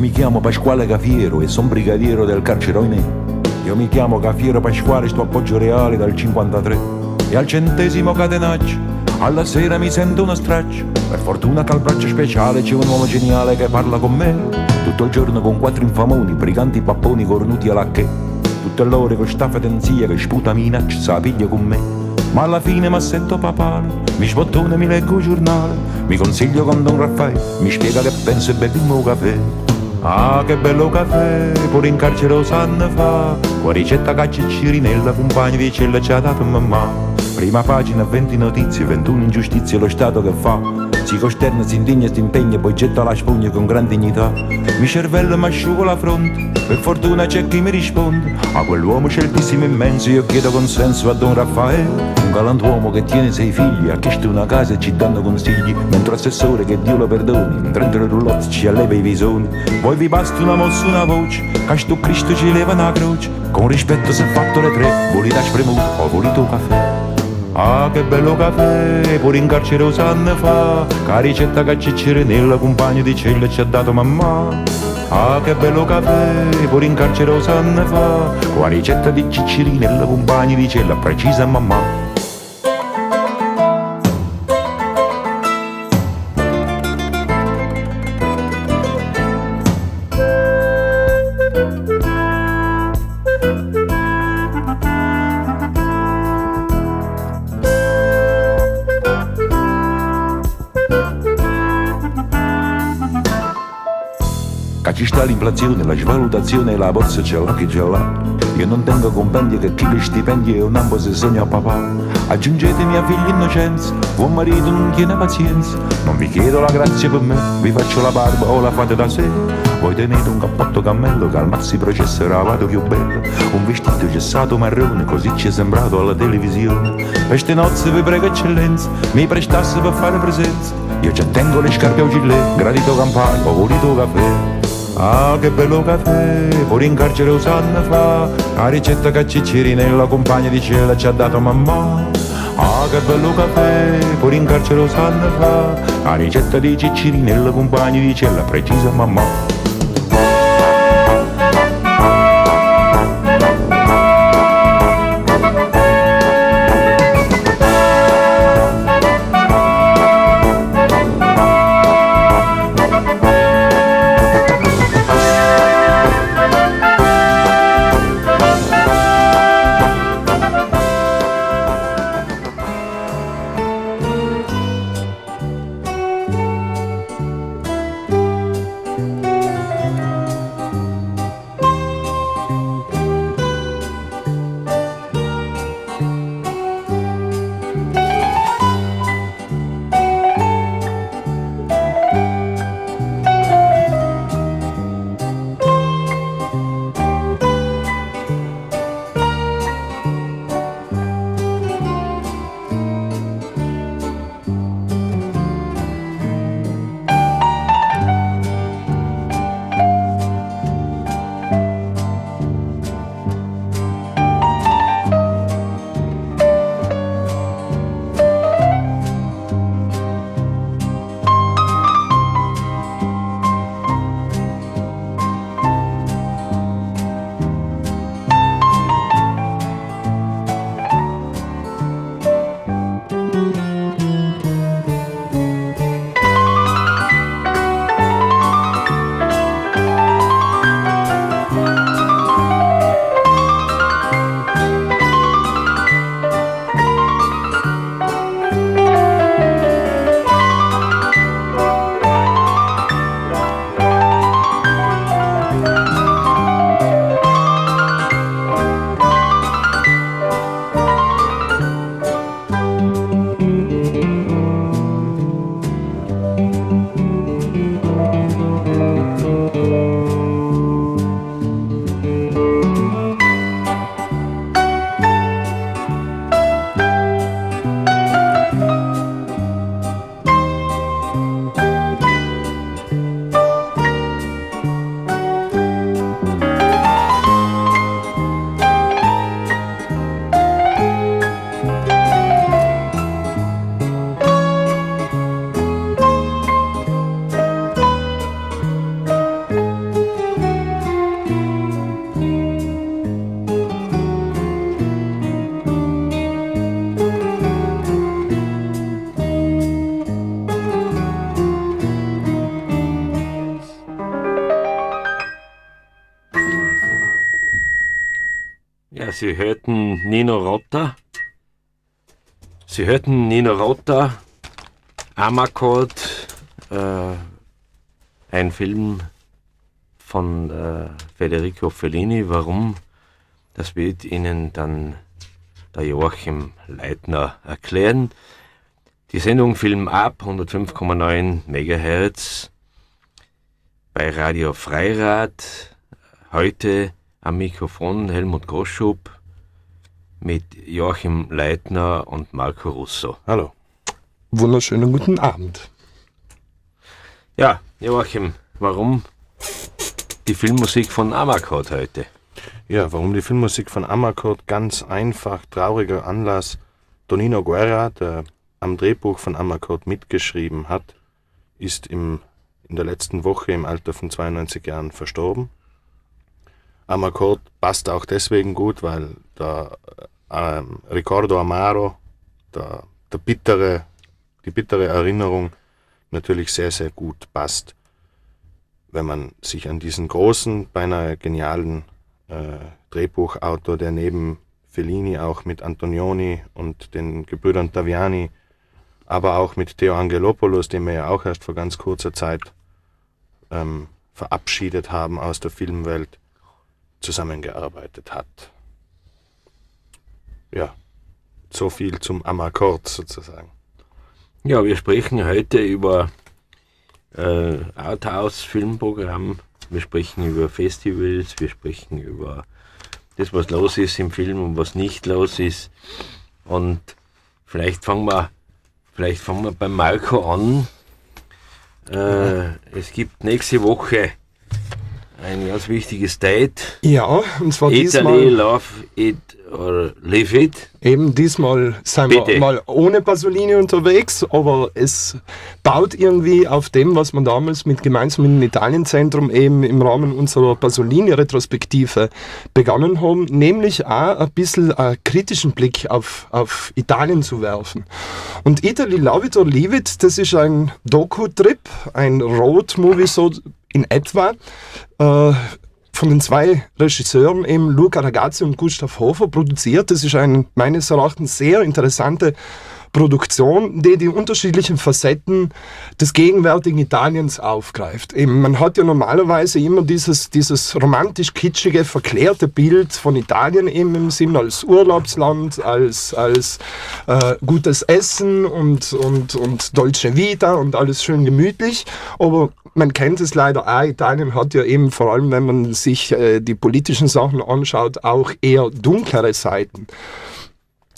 Io mi chiamo Pasquale Cafiero e son brigadiero del carcere Oinè. Io mi chiamo Cafiero Pasquale, sto appoggio reale dal 53 e al centesimo catenaccio. Alla sera mi sento uno straccio, per fortuna che al braccio speciale c'è un uomo geniale che parla con me. Tutto il giorno con quattro infamoni, briganti papponi cornuti alla che. Tutte l'ore con sta fedenzia che sputa minaccia, sa piglia con me. Ma alla fine mi sento papale, mi sbottone, mi leggo il giornale, mi consiglio con Don Raffaele, mi spiega che penso e bevimo un caffè. Ah, che bello caffè, pure in carcere lo fa, con ricetta caccia e cirinella, compagni di cella ci ha dato mamma. Prima pagina, 20 notizie, 21 ingiustizie, lo Stato che fa. Si costerna, si indigna, si impegna, poi getta la spugna con gran dignità. Mi cervello mi asciugo la fronte, per fortuna c'è chi mi risponde. A quell'uomo sceltissimo immenso io chiedo consenso a Don Raffaele. Un galantuomo che tiene sei figli, ha chiesto una casa e ci danno consigli. Mentre assessore, che Dio lo perdoni, in 30 roulotte ci alleva i visoni. Poi vi basta una mossa, una voce, che sto Cristo ci leva una croce. Con rispetto se fatto le tre, volete spremuto o volete un caffè. Ah, che bello caffè, pure in carcere lo sanno fa, che ricetta che ciccere nella compagna di cella ci ha dato mamma. Ah, che bello caffè, pure in carcere lo sanno fa, la ricetta di cicciri nella compagna di cella precisa mamma. Che sta l'inflazione, la svalutazione la borsa ce l'ha chi ce l'ha. Io non tengo compendi che chi li stipendi e un ambo se sogna papà. Aggiungetemi a figli innocenza, buon marito non tiene pazienza. Non vi chiedo la grazia per me, vi faccio la barba o la fate da sé. Voi tenete un cappotto cammello che al mazzi processerà vado più bello. Un vestito gessato marrone, così ci è sembrato alla televisione. Per ste nozze vi prego eccellenza, mi prestasse per fare presenza. Io già tengo le scarpe a gilet, gradito campagna, ho voluto caffè. Ah, che bello caffè, pure in carcere lo sanno fa, la ricetta che cicciri nella compagna di cella ci ha dato mamma. Ah, che bello caffè, pure in carcere lo sanno fa, la ricetta di cicciri nella compagna di cella precisa mamma. Sie hörten Nino Rota. Sie hörten Nino Rota, Amakord, äh, ein Film von äh, Federico Fellini. Warum? Das wird Ihnen dann der Joachim Leitner erklären. Die Sendung Film ab 105,9 MHz bei Radio Freirad. Heute am Mikrofon Helmut Groschub mit Joachim Leitner und Marco Russo. Hallo. Wunderschönen guten Abend. Ja, Joachim, warum die Filmmusik von Amakord heute? Ja, warum die Filmmusik von Amakord? Ganz einfach, trauriger Anlass. Tonino Guerra, der am Drehbuch von Amakord mitgeschrieben hat, ist im, in der letzten Woche im Alter von 92 Jahren verstorben. Amakord passt auch deswegen gut, weil der ähm, Ricordo Amaro, der, der bittere, die bittere Erinnerung natürlich sehr, sehr gut passt, wenn man sich an diesen großen, beinahe genialen äh, Drehbuchautor, der neben Fellini auch mit Antonioni und den Gebrüdern Taviani, aber auch mit Theo Angelopoulos, den wir ja auch erst vor ganz kurzer Zeit ähm, verabschiedet haben aus der Filmwelt, zusammengearbeitet hat. Ja, so viel zum Amakord sozusagen. Ja, wir sprechen heute über äh, Arthouse-Filmprogramm, wir sprechen über Festivals, wir sprechen über das, was los ist im Film und was nicht los ist. Und vielleicht fangen wir, vielleicht fangen wir beim Marco an. Äh, es gibt nächste Woche ein ganz wichtiges Date. Ja, und zwar Italy, diesmal, Love It or Live It. eben diesmal sind Bitte. wir mal ohne Pasolini unterwegs, aber es baut irgendwie auf dem, was wir damals mit gemeinsam im Italienzentrum eben im Rahmen unserer Pasolini-Retrospektive begonnen haben, nämlich auch ein bisschen einen kritischen Blick auf, auf Italien zu werfen. Und Italy Love It or Leave It, das ist ein Doku-Trip, ein Road-Movie so in etwa, äh, von den zwei Regisseuren, eben Luca Ragazzi und Gustav Hofer, produziert. Das ist eine meines Erachtens sehr interessante Produktion, die die unterschiedlichen Facetten des gegenwärtigen Italiens aufgreift. Eben, man hat ja normalerweise immer dieses, dieses romantisch-kitschige, verklärte Bild von Italien eben im Sinn als Urlaubsland, als, als äh, gutes Essen und, und, und Dolce Vita und alles schön gemütlich. Aber man kennt es leider auch, Italien hat ja eben, vor allem wenn man sich äh, die politischen Sachen anschaut, auch eher dunklere Seiten.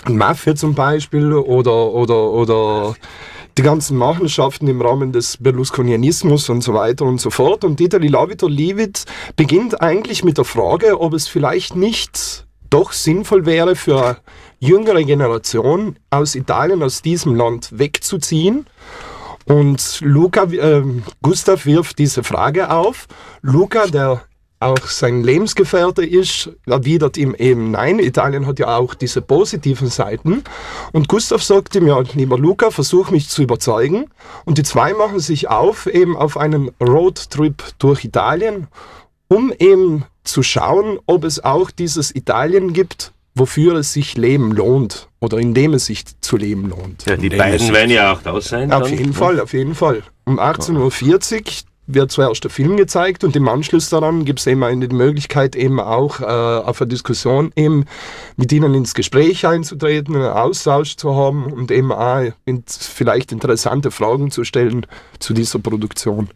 Mafia zum Beispiel oder, oder, oder die ganzen Machenschaften im Rahmen des Berlusconianismus und so weiter und so fort. Und Italy Love It or Leave It beginnt eigentlich mit der Frage, ob es vielleicht nicht doch sinnvoll wäre für jüngere Generation aus Italien, aus diesem Land wegzuziehen. Und Luca, äh, Gustav wirft diese Frage auf. Luca, der auch sein Lebensgefährte ist, erwidert ihm eben nein. Italien hat ja auch diese positiven Seiten. Und Gustav sagt ihm, ja, lieber Luca, versuch mich zu überzeugen. Und die zwei machen sich auf, eben auf einen Roadtrip durch Italien, um eben zu schauen, ob es auch dieses Italien gibt, wofür es sich leben lohnt oder in dem es sich zu leben lohnt. Ja, die beiden werden ja auch da sein. Auf dann, jeden ne? Fall, auf jeden Fall. Um 18.40 Uhr wird zuerst der Film gezeigt und im Anschluss daran gibt es eben eine die Möglichkeit, eben auch äh, auf eine Diskussion eben mit ihnen ins Gespräch einzutreten, einen Austausch zu haben und eben auch in, vielleicht interessante Fragen zu stellen zu dieser Produktion.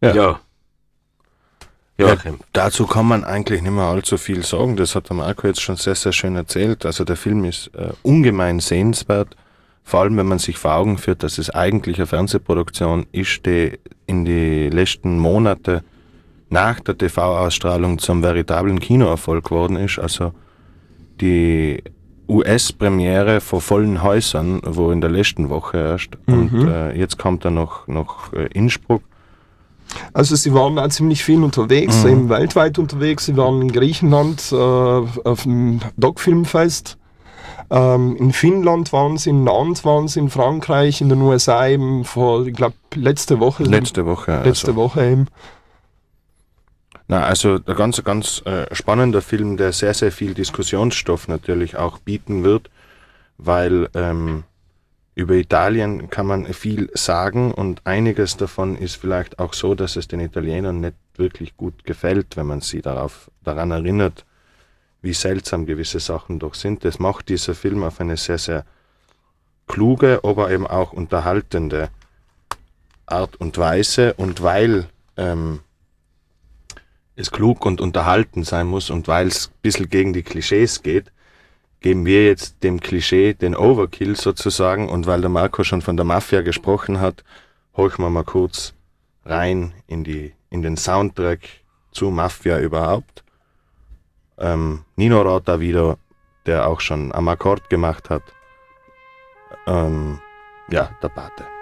Ja. Ja. Joachim. Dazu kann man eigentlich nicht mehr allzu viel sagen. Das hat der Marco jetzt schon sehr, sehr schön erzählt. Also der Film ist äh, ungemein sehenswert. Vor allem, wenn man sich vor Augen führt, dass es eigentlich eine Fernsehproduktion ist, die in die letzten Monate nach der TV-Ausstrahlung zum veritablen Kinoerfolg geworden ist. Also die US-Premiere vor vollen Häusern, wo in der letzten Woche erst. Und äh, jetzt kommt er noch, noch äh, Innsbruck. Also sie waren auch ziemlich viel unterwegs, eben weltweit unterwegs. Sie waren in Griechenland äh, auf dem Doc-Filmfest. Ähm, in Finnland waren sie, in Nantes waren sie, in Frankreich, in den USA eben vor, ich glaube, letzte Woche. Letzte Woche. letzte also. Woche eben. Na, also ein ganz, ganz äh, spannender Film, der sehr, sehr viel Diskussionsstoff natürlich auch bieten wird, weil ähm, über Italien kann man viel sagen und einiges davon ist vielleicht auch so, dass es den Italienern nicht wirklich gut gefällt, wenn man sie darauf, daran erinnert, wie seltsam gewisse Sachen doch sind. Das macht dieser Film auf eine sehr, sehr kluge, aber eben auch unterhaltende Art und Weise. Und weil ähm, es klug und unterhalten sein muss und weil es ein bisschen gegen die Klischees geht, geben wir jetzt dem Klischee den Overkill sozusagen. Und weil der Marco schon von der Mafia gesprochen hat, horchen wir mal kurz rein in, die, in den Soundtrack zu Mafia überhaupt. Ähm, Nino Rota wieder, der auch schon am Akkord gemacht hat. Ähm, ja, der Pate.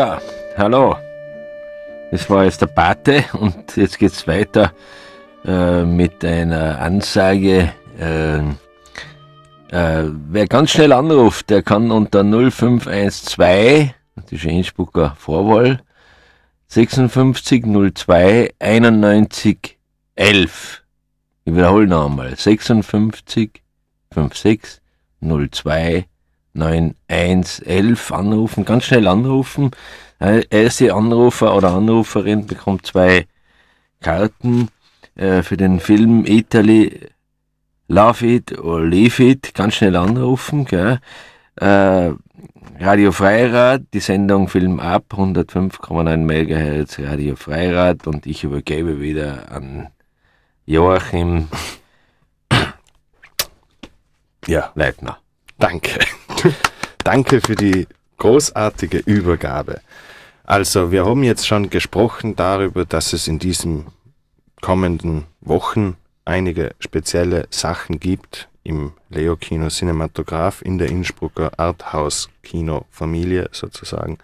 Ja, hallo. Das war jetzt der Pate und jetzt geht's weiter äh, mit einer Ansage. Äh, äh, wer ganz schnell anruft, der kann unter 0512, das ist Innsbrucker Vorwahl, 56 02 91 11. Ich wiederhole noch einmal. 56 56 02 9111 anrufen, ganz schnell anrufen. Äh, erste Anrufer oder Anruferin bekommt zwei Karten äh, für den Film Italy Love It oder Leave It. Ganz schnell anrufen. Gell? Äh, Radio Freirad, die Sendung Film ab, 105,9 MHz Radio Freirad und ich übergebe wieder an Joachim Ja, Leitner. danke. danke für die großartige Übergabe. Also, wir haben jetzt schon gesprochen darüber, dass es in diesen kommenden Wochen einige spezielle Sachen gibt im Leo Kino Cinematograph in der Innsbrucker Arthouse Kino Familie sozusagen.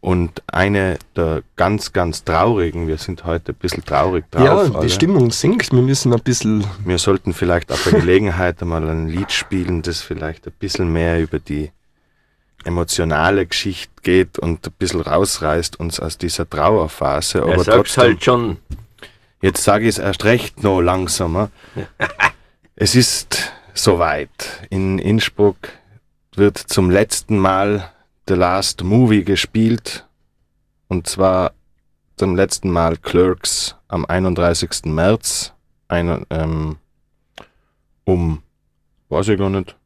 Und eine der ganz, ganz traurigen, wir sind heute ein bisschen traurig drauf. ja, alle. die Stimmung sinkt. Wir müssen ein bisschen. Wir sollten vielleicht auf der Gelegenheit einmal ein Lied spielen, das vielleicht ein bisschen mehr über die emotionale Geschichte geht und ein bisschen rausreißt uns aus dieser Trauerphase. Er Aber sagt's trotzdem, halt schon. jetzt sage ich es erst recht noch langsamer. es ist soweit. In Innsbruck wird zum letzten Mal The Last Movie gespielt. Und zwar zum letzten Mal Clerks am 31. März. Ein, ähm, um, weiß ich gar nicht,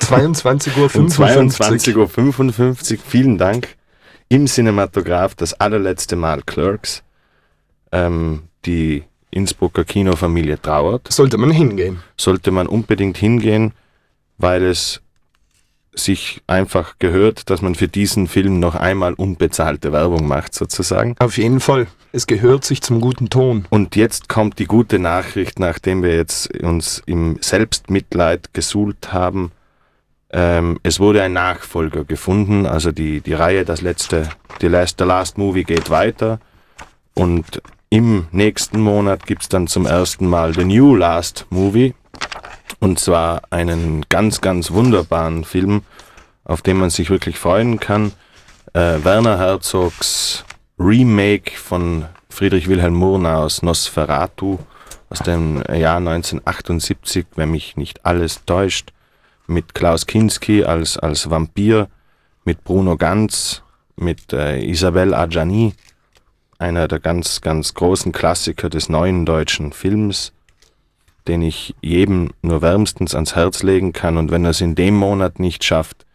22.55 Uhr. um 22.55 Uhr. Vielen Dank. Im Cinematograph das allerletzte Mal Clerks. Ähm, die Innsbrucker Kinofamilie trauert. Sollte man hingehen. Sollte man unbedingt hingehen, weil es sich einfach gehört, dass man für diesen Film noch einmal unbezahlte Werbung macht, sozusagen. Auf jeden Fall. es gehört sich zum guten Ton. Und jetzt kommt die gute Nachricht, nachdem wir jetzt uns im Selbstmitleid gesuhlt haben. Ähm, es wurde ein Nachfolger gefunden, also die, die Reihe, das letzte, die last, The Last Movie geht weiter. Und im nächsten Monat gibt es dann zum ersten Mal The New Last Movie. Und zwar einen ganz, ganz wunderbaren Film, auf den man sich wirklich freuen kann. Äh, Werner Herzogs Remake von Friedrich Wilhelm Murnaus Nosferatu aus dem Jahr 1978, wenn mich nicht alles täuscht, mit Klaus Kinski als, als Vampir, mit Bruno Ganz, mit äh, Isabelle Adjani, einer der ganz, ganz großen Klassiker des neuen deutschen Films, den ich jedem nur wärmstens ans Herz legen kann. Und wenn er es in dem Monat nicht schafft,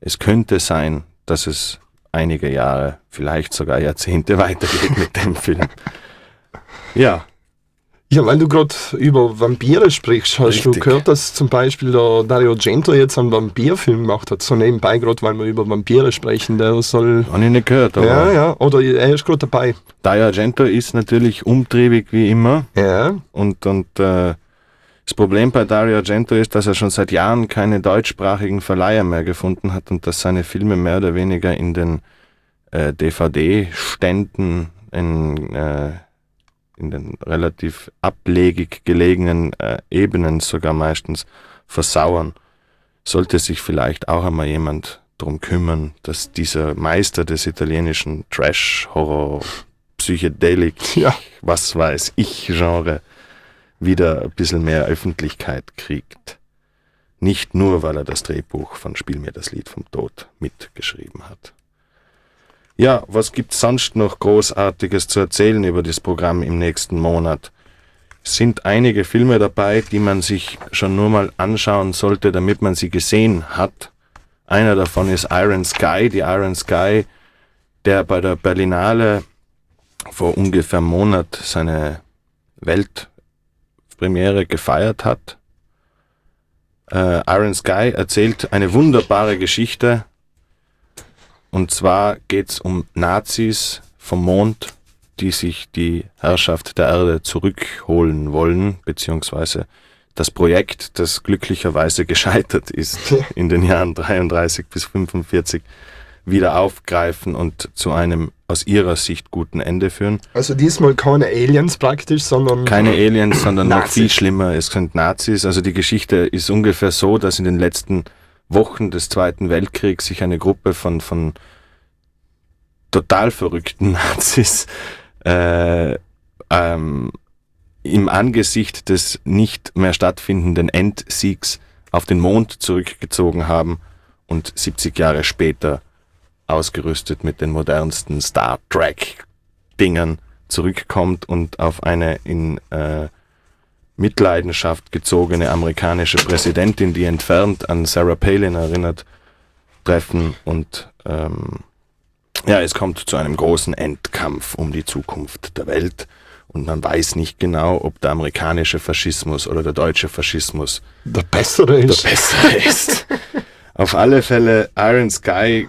es könnte sein, dass es einige Jahre, vielleicht sogar Jahrzehnte weitergeht mit dem Film. Ja. Ja, weil du gerade über Vampire sprichst, hast Richtig. du gehört, dass zum Beispiel der Dario Gento jetzt einen Vampirfilm gemacht hat? So nebenbei, gerade weil wir über Vampire sprechen, der soll. Habe ich nicht gehört, aber Ja, ja, oder er ist gerade dabei. Dario Argento ist natürlich umtriebig wie immer. Ja, Und, und äh, das Problem bei Dario Argento ist, dass er schon seit Jahren keine deutschsprachigen Verleiher mehr gefunden hat und dass seine Filme mehr oder weniger in den äh, DVD-Ständen in, äh, in den relativ ablegig gelegenen äh, Ebenen sogar meistens versauern. Sollte sich vielleicht auch einmal jemand drum kümmern, dass dieser Meister des italienischen Trash-Horror, Psychedelik, Ja. was weiß ich, Genre, wieder ein bisschen mehr Öffentlichkeit kriegt. Nicht nur, weil er das Drehbuch von Spiel mir das Lied vom Tod mitgeschrieben hat. Ja, was gibt's sonst noch Großartiges zu erzählen über das Programm im nächsten Monat? Es sind einige Filme dabei, die man sich schon nur mal anschauen sollte, damit man sie gesehen hat. Einer davon ist Iron Sky, die Iron Sky, der bei der Berlinale vor ungefähr einem Monat seine Weltpremiere gefeiert hat. Äh, Iron Sky erzählt eine wunderbare Geschichte. Und zwar geht's um Nazis vom Mond, die sich die Herrschaft der Erde zurückholen wollen, beziehungsweise das Projekt, das glücklicherweise gescheitert ist in den Jahren 33 bis 45, wieder aufgreifen und zu einem aus ihrer Sicht guten Ende führen. also diesmal keine Aliens praktisch, sondern. Keine Aliens, sondern noch viel schlimmer, es sind Nazis. Also die Geschichte ist ungefähr so, dass in den letzten Wochen des Zweiten Weltkriegs sich eine Gruppe von, von total verrückten Nazis äh, ähm, im Angesicht des nicht mehr stattfindenden Endsiegs auf den Mond zurückgezogen haben und 70 Jahre später ausgerüstet mit den modernsten Star Trek Dingern zurückkommt und auf eine in äh, Mitleidenschaft gezogene amerikanische Präsidentin, die entfernt an Sarah Palin erinnert, treffen und ähm, ja, es kommt zu einem großen Endkampf um die Zukunft der Welt und man weiß nicht genau, ob der amerikanische Faschismus oder der deutsche Faschismus Der bessere der ist. bessere ist. Auf alle Fälle Iron Sky,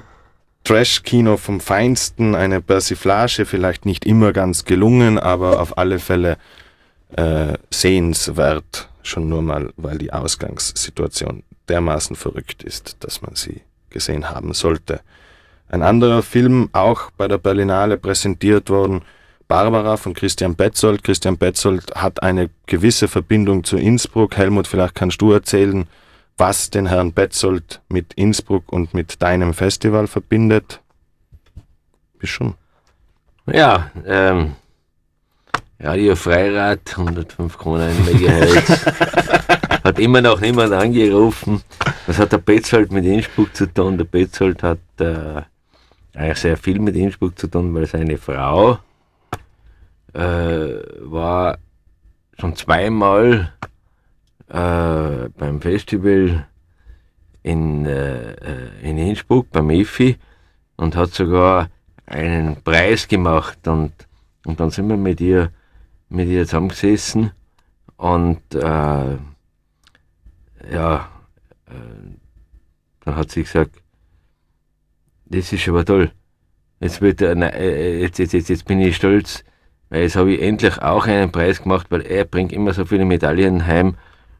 Trash-Kino vom Feinsten, eine Persiflage, vielleicht nicht immer ganz gelungen, aber auf alle Fälle äh, sehenswert, schon nur mal, weil die Ausgangssituation dermaßen verrückt ist, dass man sie gesehen haben sollte. Ein anderer Film, auch bei der Berlinale präsentiert worden, Barbara von Christian Betzold. Christian Betzold hat eine gewisse Verbindung zu Innsbruck. Helmut, vielleicht kannst du erzählen, was den Herrn Betzold mit Innsbruck und mit deinem Festival verbindet. Bist schon. Ja, ähm, Radio Freirad, 105 Kronen Megahertz. hat immer noch niemand angerufen. Was hat der Betzold mit Innsbruck zu tun? Der Betzold hat äh, eigentlich sehr viel mit Innsbruck zu tun, weil seine Frau äh, war schon zweimal äh, beim Festival in, äh, in Innsbruck, beim IFI, und hat sogar einen Preis gemacht. Und, und dann sind wir mit ihr, mit ihr zusammengesessen und äh, ja, äh, dann hat sie gesagt, das ist aber toll. Jetzt, wird, äh, jetzt, jetzt, jetzt, jetzt bin ich stolz, Weil jetzt habe ich endlich auch einen Preis gemacht, weil er bringt immer so viele Medaillen heim.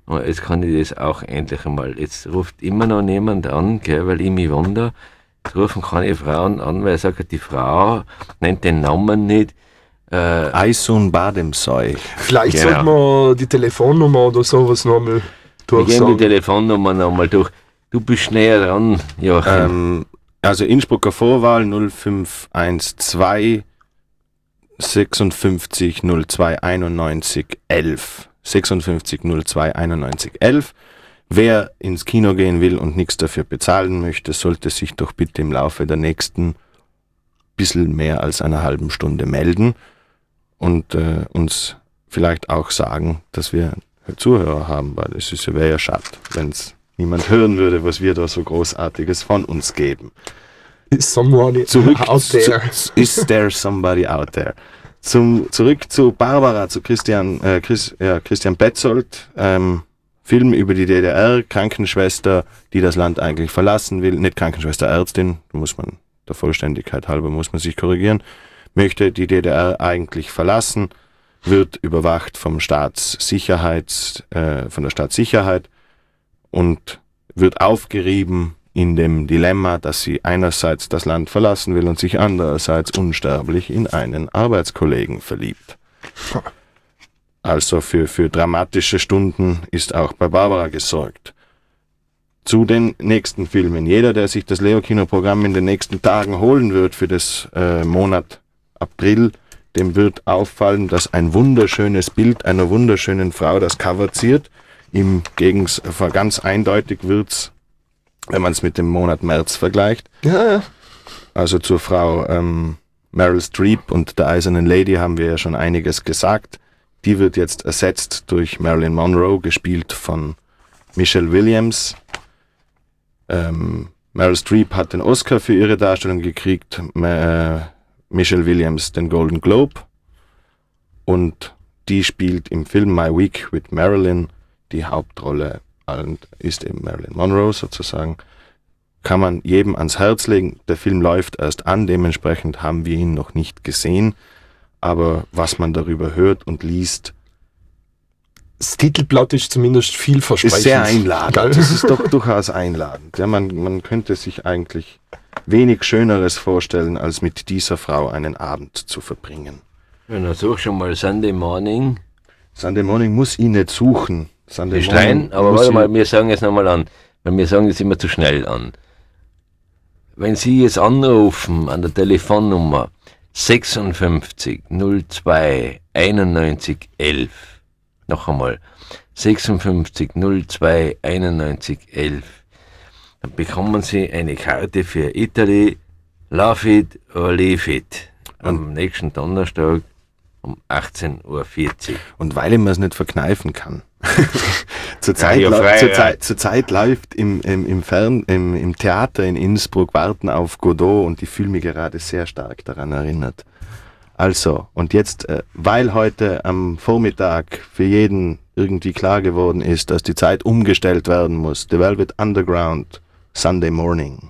Und jetzt kann ich das auch endlich einmal. Jetzt ruft immer noch niemand an, gell, weil ich mich wundere. Jetzt rufen keine Frauen an, weil er sagt, die Frau nennt den Namen nicht. Äh, Eisun Bademsoi. Vielleicht Genau. sollte man die Telefonnummer oder sowas nochmal wir gehen die durchsagen. Telefonnummer nochmal durch. Du bist näher dran, Joachim. Ähm, also Innsbrucker Vorwahl 0512 56 02 91 11. 56 02 91 11. Wer ins Kino gehen will und nichts dafür bezahlen möchte, sollte sich doch bitte im Laufe der nächsten bisschen mehr als einer halben Stunde melden und äh, uns vielleicht auch sagen, dass wir Zuhörer haben, weil es ist, wäre ja schade, wenn es niemand hören würde, was wir da so Großartiges von uns geben. Is someone Zurück out there? Zu, is there somebody out there? Zum, zurück zu Barbara, zu Christian, äh, Chris, ja, Christian Betzold. Ähm, Film über die DDR, Krankenschwester, die das Land eigentlich verlassen will. Nicht Krankenschwester, Ärztin, muss man, der Vollständigkeit halber muss man sich korrigieren. Möchte die DDR eigentlich verlassen, wird überwacht vom Staatssicherheits, äh, von der Staatssicherheit und wird aufgerieben in dem Dilemma, dass sie einerseits das Land verlassen will und sich andererseits unsterblich in einen Arbeitskollegen verliebt. Also für, für dramatische Stunden ist auch bei Barbara gesorgt. Zu den nächsten Filmen. Jeder, der sich das Leo-Kino-Programm in den nächsten Tagen holen wird für das äh, Monat April, dem wird auffallen, dass ein wunderschönes Bild einer wunderschönen Frau das Cover ziert. Im Gegens ganz eindeutig wird's, wenn man es mit dem Monat März vergleicht. Ja, ja. Also zur Frau ähm, Meryl Streep und der Eisernen Lady haben wir ja schon einiges gesagt. Die wird jetzt ersetzt durch Marilyn Monroe, gespielt von Michelle Williams. Ähm, Meryl Streep hat den Oscar für ihre Darstellung gekriegt, äh, Michelle Williams den Golden Globe. Und die spielt im Film My Week with Marilyn die Hauptrolle und ist eben Marilyn Monroe sozusagen kann man jedem ans Herz legen. Der Film läuft erst an, dementsprechend haben wir ihn noch nicht gesehen. Aber was man darüber hört und liest, Das Titelblatt ist zumindest vielversprechend. ist sehr einladend. Das ist doch durchaus einladend. Ja, man, man könnte sich eigentlich wenig Schöneres vorstellen, als mit dieser Frau einen Abend zu verbringen. Ja, dann such schon mal Sunday Morning. Sunday Morning muss ihn nicht suchen. Sunday Die Stein, aber warte mal, wir sagen jetzt nochmal an, weil wir sagen jetzt immer zu schnell an. Wenn Sie jetzt anrufen an der Telefonnummer 56 02 91 11, noch einmal 56 02 91 11, dann bekommen Sie eine Karte für Italy, Love It or Leave It am nächsten Donnerstag um 18.40 Uhr. Und weil ich mir es nicht verkneifen kann. Zurzeit, Ja, frei, zurzeit, zurzeit läuft im, im, im, Fern, im, im Theater in Innsbruck Warten auf Godot und ich fühle mich gerade sehr stark daran erinnert. Also, und jetzt, äh, weil heute am Vormittag für jeden irgendwie klar geworden ist, dass die Zeit umgestellt werden muss, The Velvet Underground, Sunday Morning.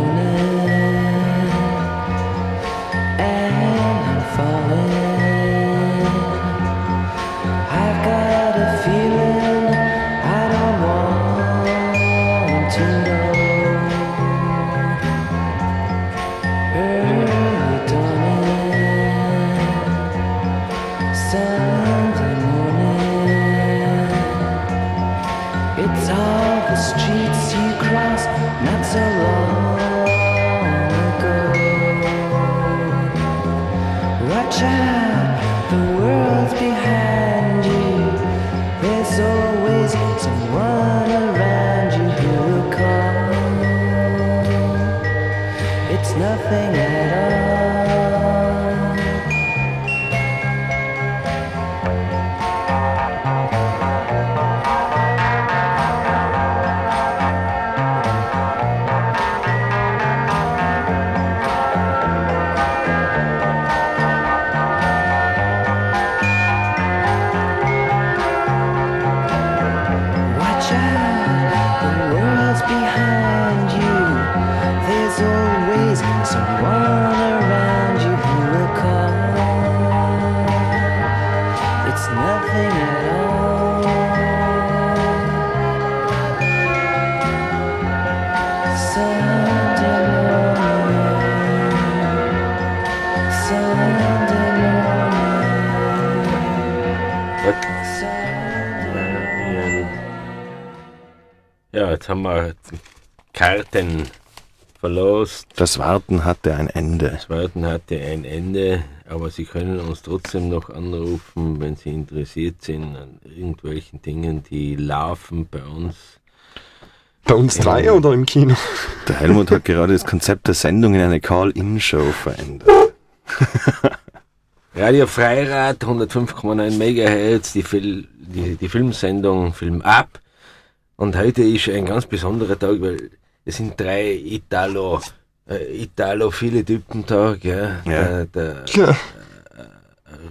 haben wir Karten verlost. Das Warten hatte ein Ende. Das Warten hatte ein Ende, aber Sie können uns trotzdem noch anrufen, wenn Sie interessiert sind an irgendwelchen Dingen, die laufen bei uns. Bei uns drei oder im Kino? Der Helmut hat gerade das Konzept der Sendung in eine Call-In-Show verändert. Radio Freirad, 105,9 MHz, die, Fil die, die Filmsendung Film Ab. Und heute ist ein ganz besonderer Tag, weil es sind drei Italo, äh, Italo-viele Typen da, gell? Ja. Der, der Ja.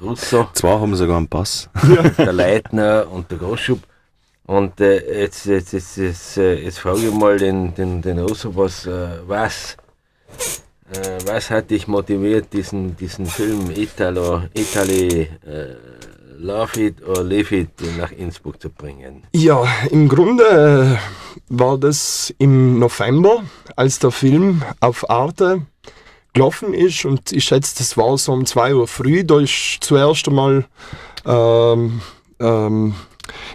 Russo. Zwei haben sogar einen Pass. der Leitner und der Groschub. Und äh, jetzt, jetzt, jetzt, jetzt, äh, jetzt frage ich mal den, den, den Russo, was, äh, was, äh, was hat dich motiviert, diesen, diesen Film Italo, Italy, äh, Love It or Live It nach Innsbruck zu bringen? Ja, im Grunde äh, war das im November, als der Film auf Arte gelaufen ist und ich schätze, das war so um 2 Uhr früh, da ist zuerst einmal ähm, ähm,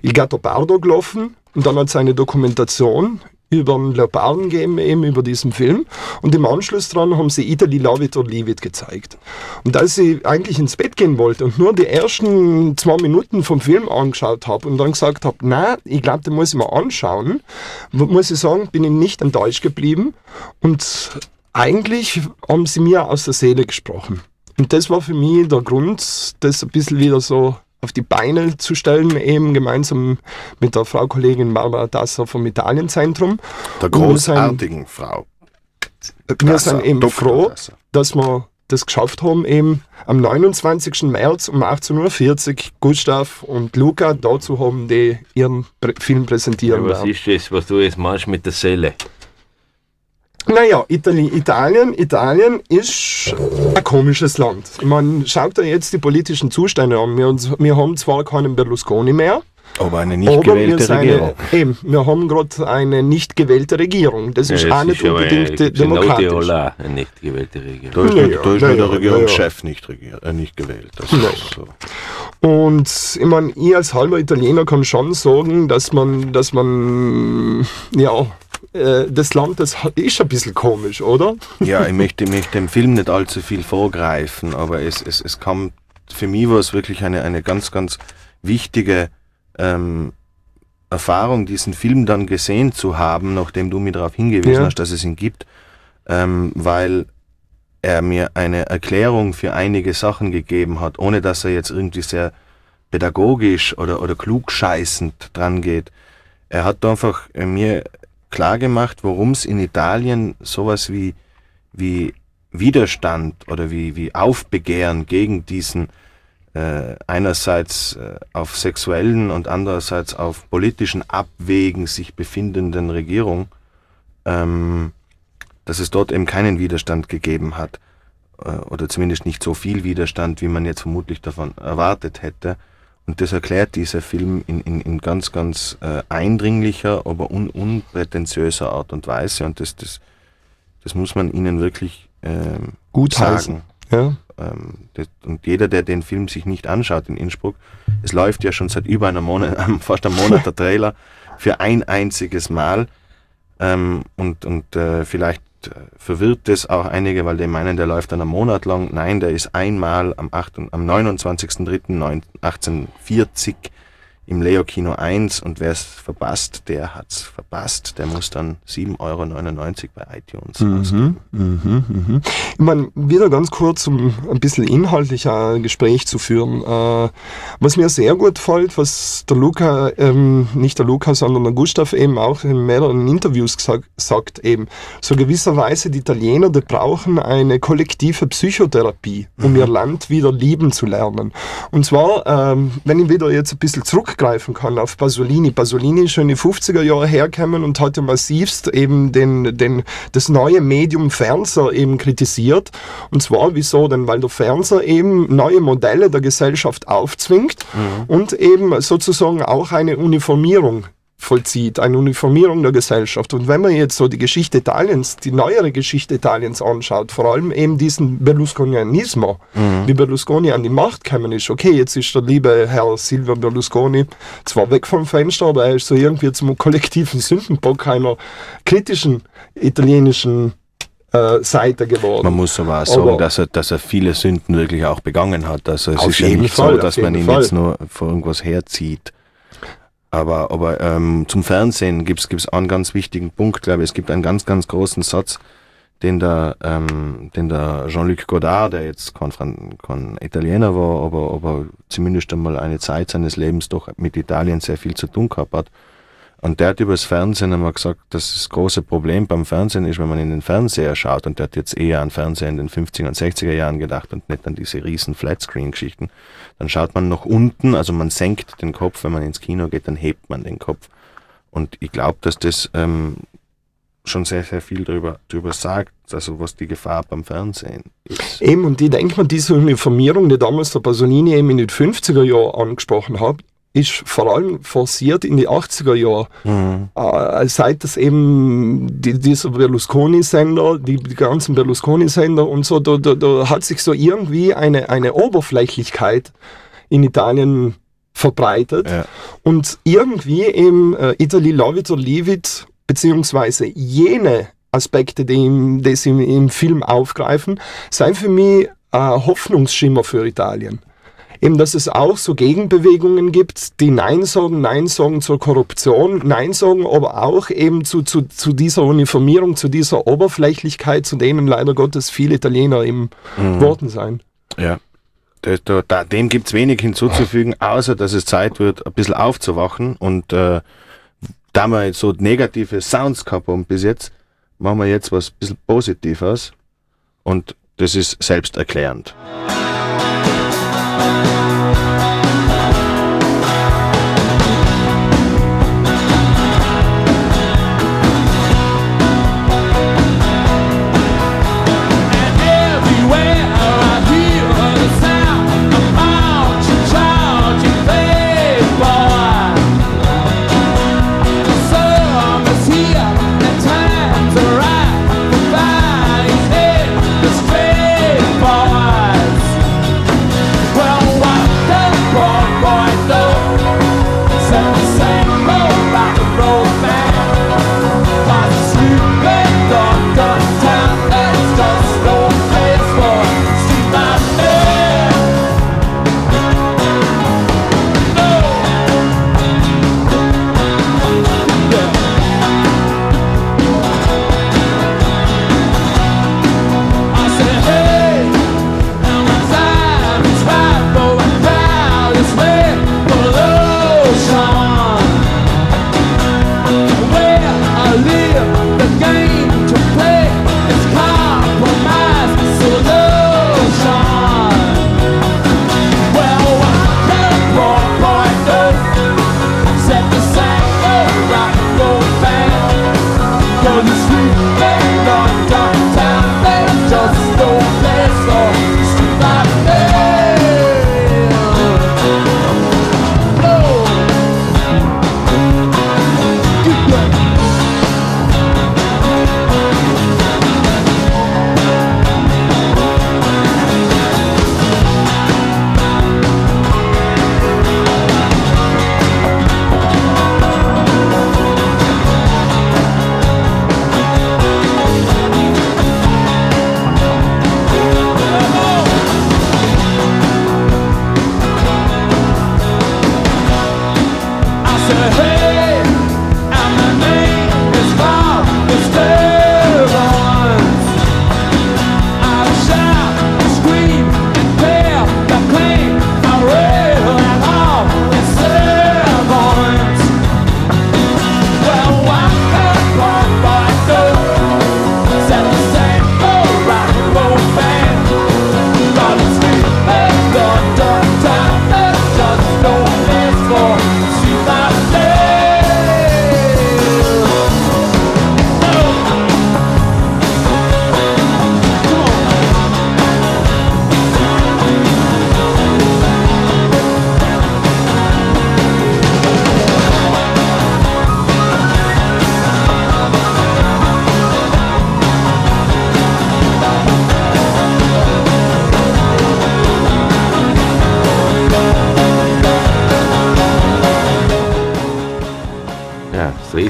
Il Gattopardo gelaufen und dann hat es eine Dokumentation über den Leoparden gegeben, eben über diesen Film. Und im Anschluss dran haben sie Italy Love It or Leave It gezeigt. Und als ich eigentlich ins Bett gehen wollte und nur die ersten zwei Minuten vom Film angeschaut habe und dann gesagt habe, na, ich glaube, den muss ich mal anschauen, mu- muss ich sagen, bin ich nicht enttäuscht geblieben. Und eigentlich haben sie mir aus der Seele gesprochen. Und das war für mich der Grund, das ein bisschen wieder so auf die Beine zu stellen, eben gemeinsam mit der Frau Kollegin Barbara Dasser vom Italienzentrum. Der wir sind- großartigen Frau. Wir Dasser, sind eben Dr. froh, Dasser. dass wir das geschafft haben, eben am 29. März um 18.40 Uhr Gustav und Luca dazu haben, die ihren Film Ja, präsentieren was werden. ist das, was du jetzt machst mit der Seele? Naja, Itali Italien, Italien ist ein komisches Land. Ich meine, schaut euch jetzt die politischen Zustände an. Wir, uns, wir haben zwar keinen Berlusconi mehr, Aber eine nicht aber wir gewählte sind Regierung. eine, eben, wir haben gerade eine nicht gewählte Regierung. Das ist Ja, auch das nicht aber unbedingt ein- gibt's in demokratisch. Auch eine nicht gewählte Regierung. Da ist, Naja, nur, da ist naja, der Regierungschef naja. nicht, regiert, äh, nicht gewählt. Das Naja. ist so. Und ich meine, ich als halber Italiener kann schon sagen, dass man, dass man, ja, äh, das Land, das hat- ist ein bisschen komisch, oder? Ja, ich möchte, ich möchte dem Film nicht allzu viel vorgreifen, aber es, es, es kam, für mich war es wirklich eine, eine ganz, ganz wichtige ähm, Erfahrung, diesen Film dann gesehen zu haben, nachdem du mir darauf hingewiesen Ja. hast, dass es ihn gibt, ähm, weil er mir eine Erklärung für einige Sachen gegeben hat, ohne dass er jetzt irgendwie sehr pädagogisch oder, oder klugscheißend dran geht. Er hat einfach äh, mir klar gemacht, worum es in Italien sowas wie, wie Widerstand oder wie, wie Aufbegehren gegen diesen äh, einerseits äh, auf sexuellen und andererseits auf politischen Abwägen sich befindenden Regierung, ähm, dass es dort eben keinen Widerstand gegeben hat äh, oder zumindest nicht so viel Widerstand, wie man jetzt vermutlich davon erwartet hätte. Und das erklärt dieser Film in, in, in ganz, ganz äh, eindringlicher, aber un, unprätentiöser Art und Weise. Und das, das, das muss man ihnen wirklich ähm, Gut sagen. Ja. Ähm, das, und jeder, der den Film sich nicht anschaut in Innsbruck, es läuft ja schon seit über einer Monat, fast einem Monat der Trailer, für ein einziges Mal. Ähm, und und äh, vielleicht äh, verwirrt das auch einige, weil die meinen, der läuft dann einen Monat lang. Nein, der ist einmal am, 8 und- am 29.03.1840 im Leo Kino 1 und wer es verpasst, der hat's verpasst. Der muss dann 7,99 Euro bei iTunes ausgeben. Mhm, mhm. Ich meine, wieder ganz kurz, um ein bisschen inhaltlicher ein Gespräch zu führen. Äh, was mir sehr gut gefällt, was der Luca, ähm, nicht der Luca, sondern der Gustav eben auch in mehreren Interviews gesagt, sagt, eben, so gewisserweise die Italiener, die brauchen eine kollektive Psychotherapie, um ihr Land wieder lieben zu lernen. Und zwar, ähm, wenn ich wieder jetzt ein bisschen zurückgreifen kann auf Pasolini. Pasolini ist schon in die 50er Jahre hergekommen und hatte massivst eben den, den, das neue Medium Fernseher eben kritisiert. Und zwar, wieso denn? Weil der Fernseher eben neue Modelle der Gesellschaft aufzwingt und eben sozusagen auch eine Uniformierung vollzieht, eine Uniformierung der Gesellschaft. Und wenn man jetzt so die Geschichte Italiens, die neuere Geschichte Italiens anschaut, vor allem eben diesen Berlusconianismo, wie Berlusconi an die Macht gekommen ist, okay, jetzt ist der liebe Herr Silvio Berlusconi zwar weg vom Fenster, aber er ist so irgendwie zum kollektiven Sündenbock einer kritischen italienischen äh, Seite geworden. Man muss aber auch sagen, Aber- dass er, dass er viele Sünden wirklich auch begangen hat. Also es ist ja nicht Fall, so, dass man ihn Fall. jetzt nur vor irgendwas herzieht. Aber, aber ähm, zum Fernsehen gibt es einen ganz wichtigen Punkt, glaube ich. Es gibt einen ganz, ganz großen Satz, den der, ähm, den der Jean-Luc Godard, der jetzt kein, Fran- kein Italiener war, aber, aber zumindest einmal eine Zeit seines Lebens doch mit Italien sehr viel zu tun gehabt hat. Und der hat übers Fernsehen einmal gesagt, dass das große Problem beim Fernsehen ist, wenn man in den Fernseher schaut, und der hat jetzt eher an Fernseher in den 50er und 60er Jahren gedacht und nicht an diese riesen Flatscreen-Geschichten, dann schaut man nach unten, also man senkt den Kopf, wenn man ins Kino geht, dann hebt man den Kopf. Und ich glaube, dass das ähm, schon sehr, sehr viel darüber, darüber sagt, also was die Gefahr beim Fernsehen ist. Eben, und ich denke mal, diese Uniformierung, die damals der Pasolini eben in den 50er Jahren angesprochen hat, ist vor allem forciert in die 80er Jahre. Mhm. Äh, seit es eben die, dieser Berlusconi-Sender, die, die ganzen Berlusconi-Sender und so, da, da, da hat sich so irgendwie eine, eine Oberflächlichkeit in Italien verbreitet. Ja. Und irgendwie eben äh, Italy Love It or Leave It, beziehungsweise jene Aspekte, die, im, die sie im, im Film aufgreifen, seien für mich ein Hoffnungsschimmer für Italien. Eben, dass es auch so Gegenbewegungen gibt, die Nein sagen, Nein sagen zur Korruption, Nein sagen, aber auch eben zu, zu, zu dieser Uniformierung, zu dieser Oberflächlichkeit, zu denen leider Gottes viele Italiener eben geworden sein. Ja. Da, da, da, dem gibt's wenig hinzuzufügen, außer dass es Zeit wird, ein bisschen aufzuwachen. Und äh, da wir jetzt so negative Sounds gehabt haben bis jetzt, machen wir jetzt was ein bisschen Positives. Und das ist selbsterklärend. Bye.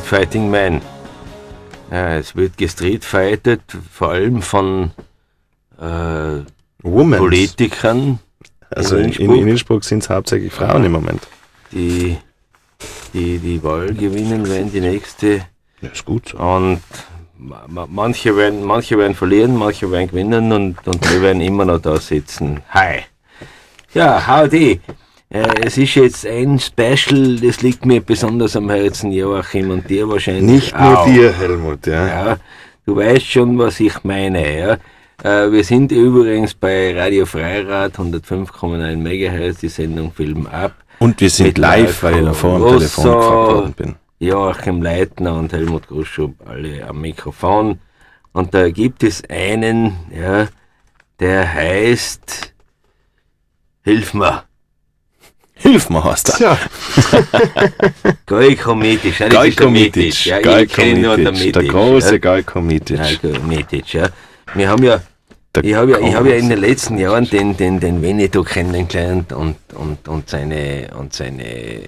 Fighting Man. Ja, es wird gestreetfightet, vor allem von äh. Politikern, Also in, in Innsbruck. Innsbruck sind es hauptsächlich Frauen im Moment. die, die die Wahl gewinnen werden, die nächste. Ja, ist gut so. Und ma- ma- manche werden, manche werden verlieren, manche werden gewinnen und, und wir werden immer noch da sitzen. Hi. Ja, howdy. Äh, es ist jetzt ein Special, das liegt mir besonders am Herzen, Joachim, und dir wahrscheinlich Nicht nur auch. dir, Helmut, ja. Ja, du weißt schon, was ich meine, ja. Äh, wir sind übrigens bei Radio Freirad 105,9 MHz, die Sendung Film ab. Und wir sind live, weil ich da vor dem Telefon gefragt worden bin. Joachim Leitner und Helmut Gruschub alle am Mikrofon. Und da gibt es einen, ja, der heißt Hilf mir. Hilf mir, hast du. Tja, Gojko Mitic. Ja, der Mitic, Ja, ich Gajko kenne nur den Mitic, der große ja. Gajko Mitic. Mitic, ja. Wir haben ja Der Ich habe ja, ich habe ja in den letzten Jahren den, den, den Veneto kennengelernt und, und, und seine, und seine, äh,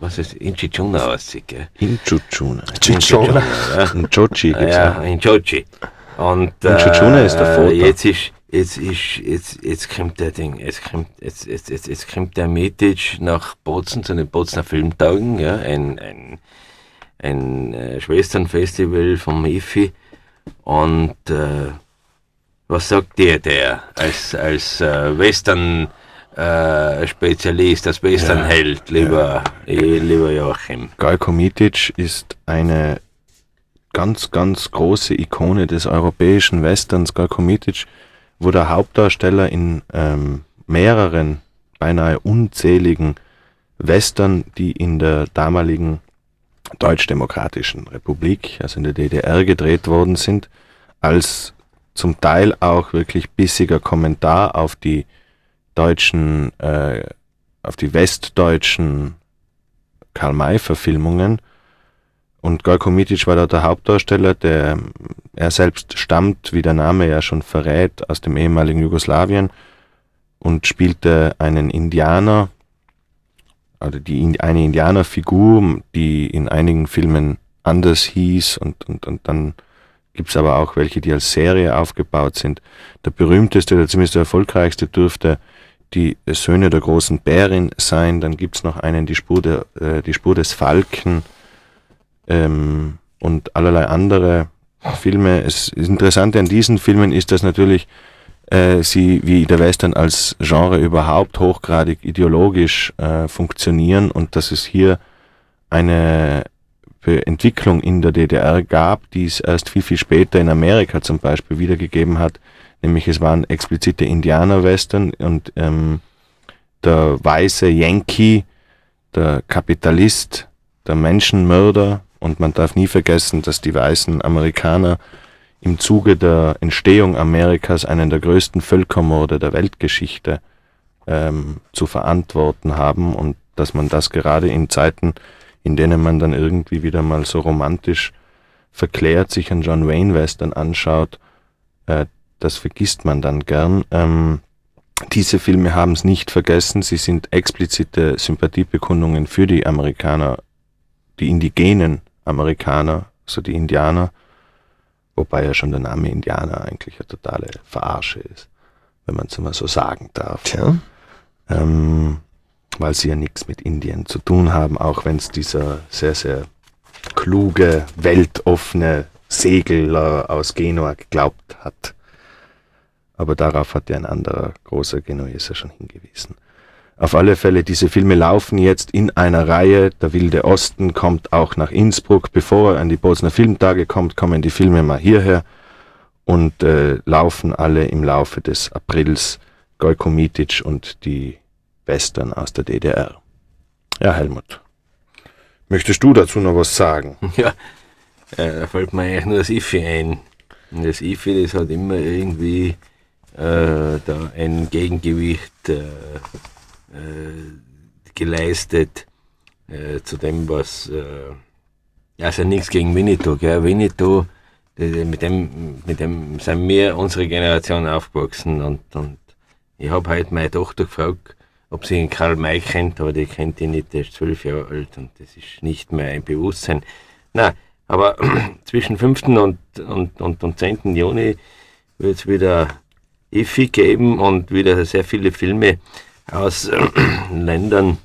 was ist, Inchichuna aussieht. Chichona. ja. Inchochi gibt's Ja, auch. in Chochi. Und, Inchichuna ist der Vater. Jetzt ist, jetzt ist, jetzt, jetzt kommt der Ding, jetzt kommt, jetzt, jetzt, jetzt, jetzt kommt der Mitic nach Bozen zu den Bozener Filmtagen, ja, ein, ein, ein äh, Schwesternfestival vom IFI und, äh, was sagt dir der als, als äh, Western äh, Spezialist, als Westernheld, lieber, eh, lieber Joachim? Gajko Mitic ist eine ganz, ganz große Ikone des europäischen Westerns. Gajko Mitic wurde Hauptdarsteller in ähm, mehreren, beinahe unzähligen Western, die in der damaligen Deutschdemokratischen Republik, also in der DDR, gedreht worden sind, als zum Teil auch wirklich bissiger Kommentar auf die deutschen, äh, auf die westdeutschen Karl-May-Verfilmungen. Und Gojko Mitic war da der Hauptdarsteller, der, er selbst stammt, wie der Name ja schon verrät, aus dem ehemaligen Jugoslawien und spielte einen Indianer, oder die, eine Indianerfigur, die in einigen Filmen anders hieß und, und, und dann gibt's aber auch welche, die als Serie aufgebaut sind. Der berühmteste, oder zumindest der erfolgreichste dürfte die Söhne der großen Bärin sein. Dann gibt's noch einen, die Spur, der, äh, die Spur des Falken ähm, und allerlei andere Filme. Es Interessante an diesen Filmen ist, dass natürlich äh, sie wie der Western als Genre überhaupt hochgradig ideologisch äh, funktionieren und dass es hier eine Entwicklung in der DDR gab, die es erst viel, viel später in Amerika zum Beispiel wiedergegeben hat. Nämlich es waren explizite Indianer-Western und ähm, der weiße Yankee, der Kapitalist, der Menschenmörder und man darf nie vergessen, dass die weißen Amerikaner im Zuge der Entstehung Amerikas einen der größten Völkermorde der Weltgeschichte ähm, zu verantworten haben und dass man das gerade in Zeiten, in denen man dann irgendwie wieder mal so romantisch verklärt sich einen John Wayne Western anschaut, äh, das vergisst man dann gern. Ähm, diese Filme haben es nicht vergessen, sie sind explizite Sympathiebekundungen für die Amerikaner, die indigenen Amerikaner, also die Indianer, wobei ja schon der Name Indianer eigentlich eine totale Verarsche ist, wenn man es mal so sagen darf. Tja. Ähm, weil sie ja nichts mit Indien zu tun haben, auch wenn es dieser sehr, sehr kluge, weltoffene Segler aus Genua geglaubt hat. Aber darauf hat ja ein anderer großer Genueser schon hingewiesen. Auf alle Fälle, diese Filme laufen jetzt in einer Reihe. Der Wilde Osten kommt auch nach Innsbruck. Bevor er an die Bosner Filmtage kommt, kommen die Filme mal hierher und äh, laufen alle im Laufe des Aprils. Gojko Mitic und die Western aus der DDR. Ja, Helmut. Möchtest du dazu noch was sagen? Ja, äh, da fällt mir eigentlich nur das IFI ein. Und das IFI, das hat immer irgendwie äh, da ein Gegengewicht äh, geleistet äh, zu dem, was. Äh, also nichts gegen Winnetou, gell? Winnetou, mit dem, mit dem sind wir, unsere Generation, aufgewachsen. Und, und ich habe heute meine Tochter gefragt, ob sie den Karl May kennt, aber die kennt ihn nicht, der ist zwölf Jahre alt und das ist nicht mehr ein Bewusstsein. Nein, aber zwischen 5. und, und, und, und 10. Juni wird es wieder IFI geben und wieder sehr viele Filme aus äh, Ländern,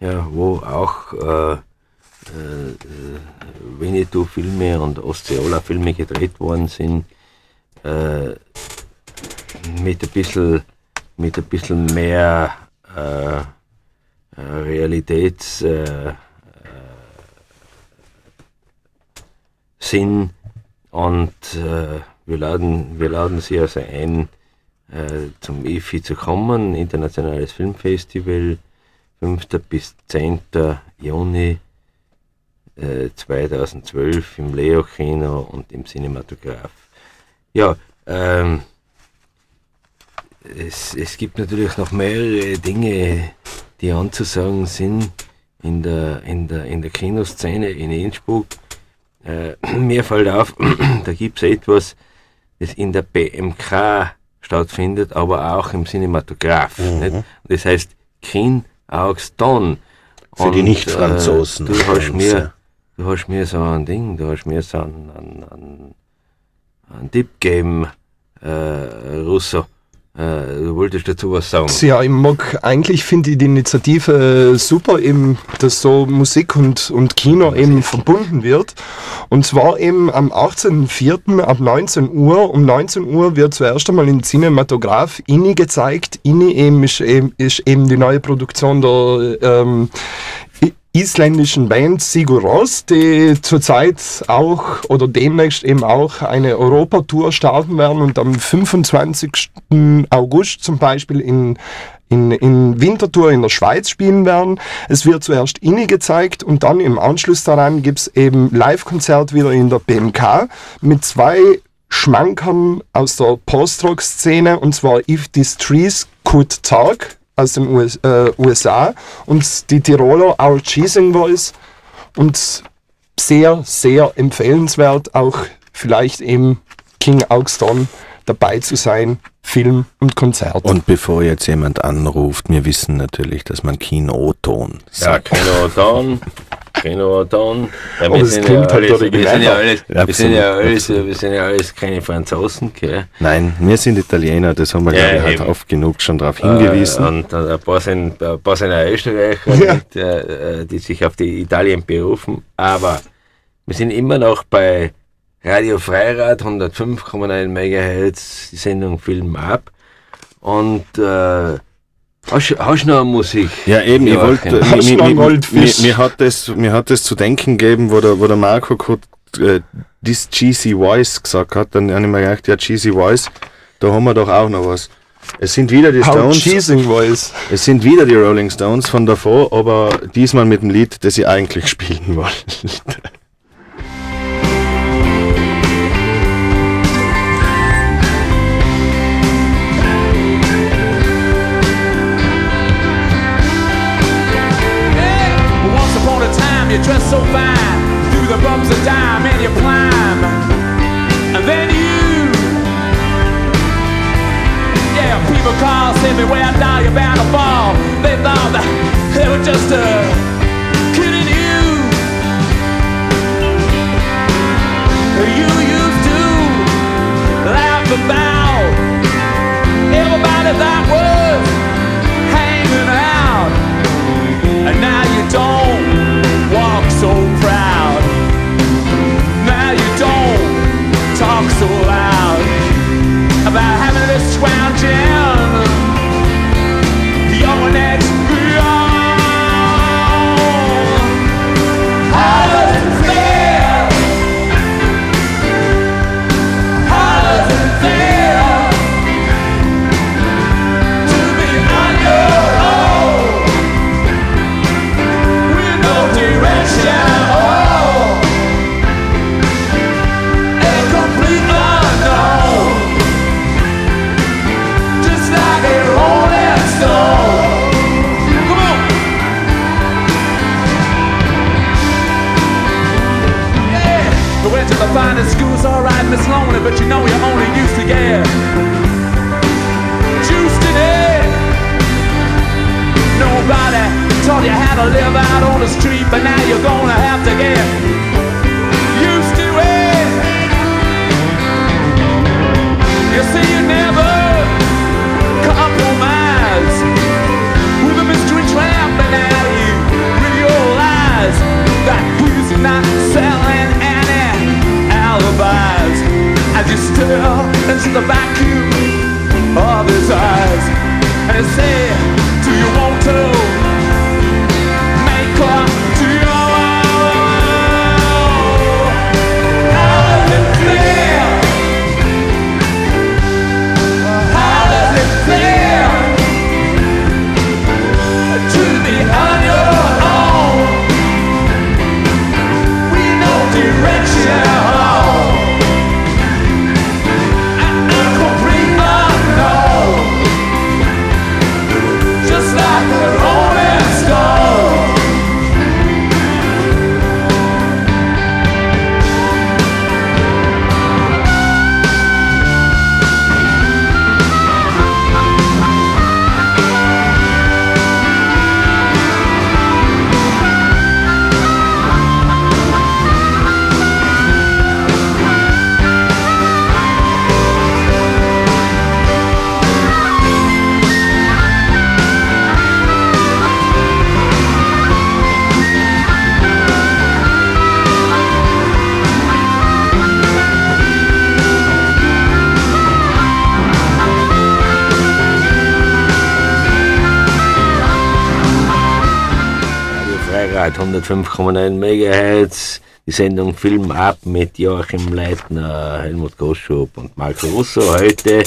ja, wo auch äh, äh, Winnetou-Filme und Ostseola-Filme gedreht worden sind, äh, mit ein bisschen, mit ein bisschen mehr äh, äh, Realitäts, äh, äh, und äh, wir, laden, wir laden Sie also ein, äh, zum IFI zu kommen, Internationales Filmfestival, 5. bis 10. Juni äh, 2012 im Leo-Kino und im Cinematograph. Ja, ähm, es, es gibt natürlich noch mehrere Dinge, die anzusagen sind in der, in der, in der Kinoszene in Innsbruck. Äh, mir fällt auf, da gibt es etwas, das in der BMK stattfindet, aber auch im Cinematograph. Nicht? Und das heißt Kin Aux Don. Für die Und, Nicht-Franzosen Äh, du, hast mir, du hast mir so ein Ding, du hast mir so ein, ein, ein, ein Tipp gegeben, äh, Russo. Äh, du wolltest dazu was sagen. Ja, ich mag eigentlich finde ich die Initiative äh, super, eben, dass so Musik und, und Kino eben verbunden wird. Und zwar eben am 18.04. ab 19 Uhr. Um 19 Uhr wird zuerst einmal in Cinematograph Inni gezeigt. Inni eben ist, eben, ist eben die neue Produktion der ähm, isländischen Band Sigur Rós, die zurzeit auch oder demnächst eben auch eine Europatour starten werden und am 25. August zum Beispiel in in, in Winterthur in der Schweiz spielen werden. Es wird zuerst Inni gezeigt und dann im Anschluss daran gibt es eben Live-Konzert wieder in der BMK mit zwei Schmankern aus der Post-Rock-Szene und zwar If These Trees Could Talk aus den US, äh, USA und die Tiroler Our Cheesing Voice und sehr, sehr empfehlenswert auch vielleicht eben King Augston dabei zu sein, Film und Konzert. Und bevor jetzt jemand anruft, wir wissen natürlich, dass man Kino-Ton Ja, sagt. Kino Don, Kino Don. Ja, Aber es klingt halt alles, wir sind ja alles, wir sind ja Absolut, alles, wir sind ja alles keine Franzosen, gell? Nein, wir sind Italiener, das haben wir, Ja, glaube ich, halt oft genug schon darauf hingewiesen. Äh, und äh, ein paar sind, ein paar sind Österreicher, Ja. mit, äh, äh, die sich auf die Italien berufen. Aber wir sind immer noch bei Radio Freirad 105,9 MHz, die Sendung Film ab. Und äh, hast, du- hast du noch Musik? Ja, eben, ich wollte, mir, hat das, mir hat das zu denken gegeben, wo der, wo der Marco kurz äh, this cheesy voice gesagt hat, dann habe ich mir gedacht, ja, cheesy voice, da haben wir doch auch noch was. Es sind wieder die Stones, es sind wieder die Rolling Stones von davor, aber diesmal mit dem Lied, das ich eigentlich spielen wollte. You dressed so fine. Through the bumps of dime and you climb. And then you. Yeah, people call, say me where now you're bound to fall. They thought that they were just uh, kidding you. You used to laugh about everybody that was 105,9 MHz. Die Sendung Film ab mit Joachim Leitner, Helmut Goschub und Marco Russo heute.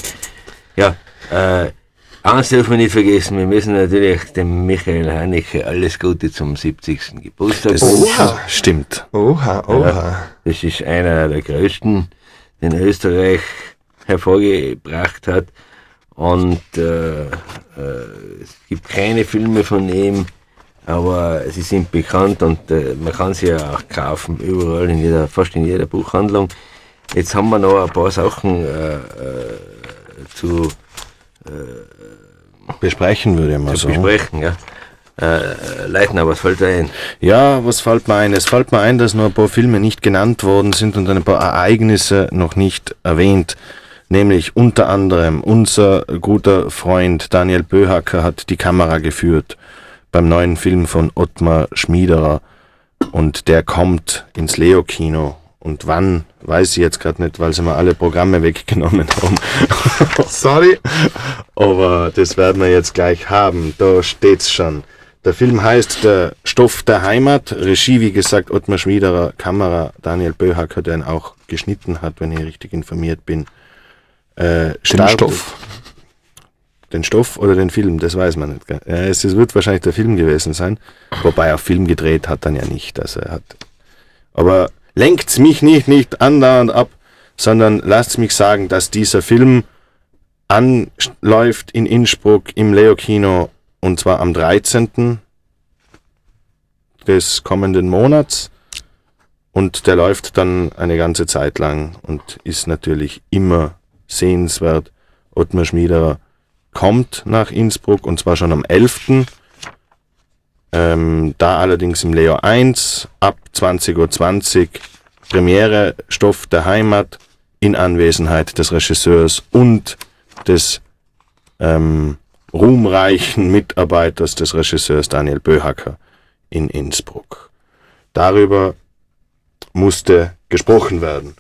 Ja, äh, eins dürfen wir nicht vergessen, wir müssen natürlich dem Michael Haneke alles Gute zum 70. Geburtstag Das wünschen. stimmt. Oha, oha. Das ist einer der größten, den Österreich hervorgebracht hat. Und äh, äh, es gibt keine Filme von ihm, aber sie sind bekannt und äh, man kann sie ja auch kaufen, überall, in jeder, fast in jeder Buchhandlung. Jetzt haben wir noch ein paar Sachen äh, äh, zu, Besprechen würde ich mal zu sagen. besprechen. Ja. Äh, Leitner, was fällt da ein? Ja, was fällt mir ein? Es fällt mir ein, dass noch ein paar Filme nicht genannt worden sind und ein paar Ereignisse noch nicht erwähnt. Nämlich unter anderem unser guter Freund Daniel Böhacker hat die Kamera geführt beim neuen Film von Ottmar Schmiederer und der kommt ins Leo-Kino. Und wann, weiß ich jetzt gerade nicht, weil sie mir alle Programme weggenommen haben. Sorry. Aber das werden wir jetzt gleich haben. Da steht's schon. Der Film heißt Der Stoff der Heimat. Regie, wie gesagt, Ottmar Schmiederer. Kamera Daniel Böhacker, der ihn auch geschnitten hat, wenn ich richtig informiert bin. Äh, Den Stoff. Den Stoff oder den Film, das weiß man nicht. Gell? Ja, es, es wird wahrscheinlich der Film gewesen sein. Wobei auf Film gedreht hat dann ja nicht. Also er hat. Aber lenkt's mich nicht, nicht andauernd ab, sondern lasst mich sagen, dass dieser Film anläuft in Innsbruck im Leo-Kino und zwar am 13. des kommenden Monats und der läuft dann eine ganze Zeit lang und ist natürlich immer sehenswert. Ottmar Schmiederer kommt nach Innsbruck und zwar schon am 11. Ähm, da allerdings im Leo 1 ab 20.20 Uhr Premiere Stoff der Heimat in Anwesenheit des Regisseurs und des ähm, ruhmreichen Mitarbeiters des Regisseurs Daniel Böhacker in Innsbruck. Darüber musste gesprochen werden.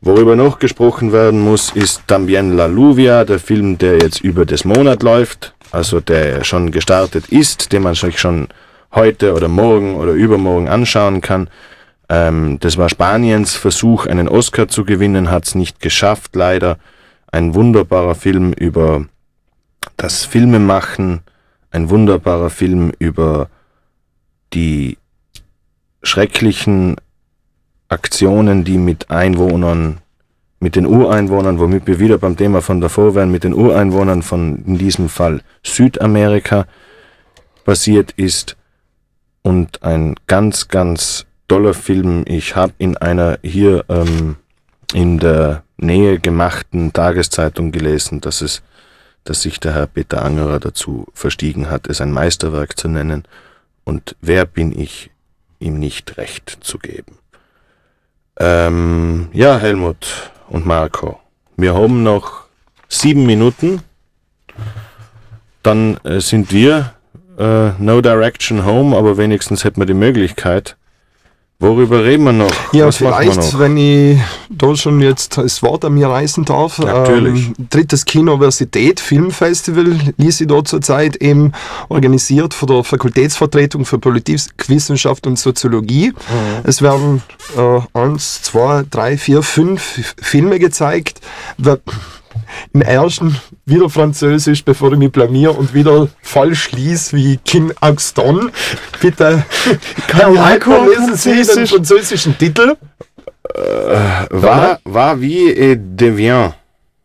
Worüber noch gesprochen werden muss, ist Tambien la Lluvia, der Film, der jetzt über des Monat läuft, also der schon gestartet ist, den man sich schon heute oder morgen oder übermorgen anschauen kann. Ähm, das war Spaniens Versuch, einen Oscar zu gewinnen, hat es nicht geschafft, leider. Ein wunderbarer Film über das Filmemachen, ein wunderbarer Film über die schrecklichen Aktionen, die mit Einwohnern, mit den Ureinwohnern, womit wir wieder beim Thema von davor wären, mit den Ureinwohnern von in diesem Fall Südamerika passiert ist und ein ganz, ganz toller Film. Ich habe in einer hier ähm, in der Nähe gemachten Tageszeitung gelesen, dass es, dass sich der Herr Peter Angerer dazu verstiegen hat, es ein Meisterwerk zu nennen. und wer bin ich, ihm nicht recht zu geben. Ähm, ja, Helmut und Marco, wir haben noch sieben Minuten. Dann äh, sind wir äh, No Direction Home, aber wenigstens hätten wir die Möglichkeit. Worüber reden wir noch? Ja, Was vielleicht, wenn ich da schon jetzt das Wort an mir reißen darf. Natürlich. Ähm, drittes Kinoversität Filmfestival ließ ich da zurzeit eben organisiert von der Fakultätsvertretung für Politikwissenschaft und Soziologie. Es werden äh, eins, zwei, drei, vier, fünf Filme gezeigt. Im ersten wieder Französisch, bevor ich mich blamier und wieder falsch lies wie King Axton. Bitte, Herr Marco, lesen Sie den französischen Titel. Va, va vie et devient.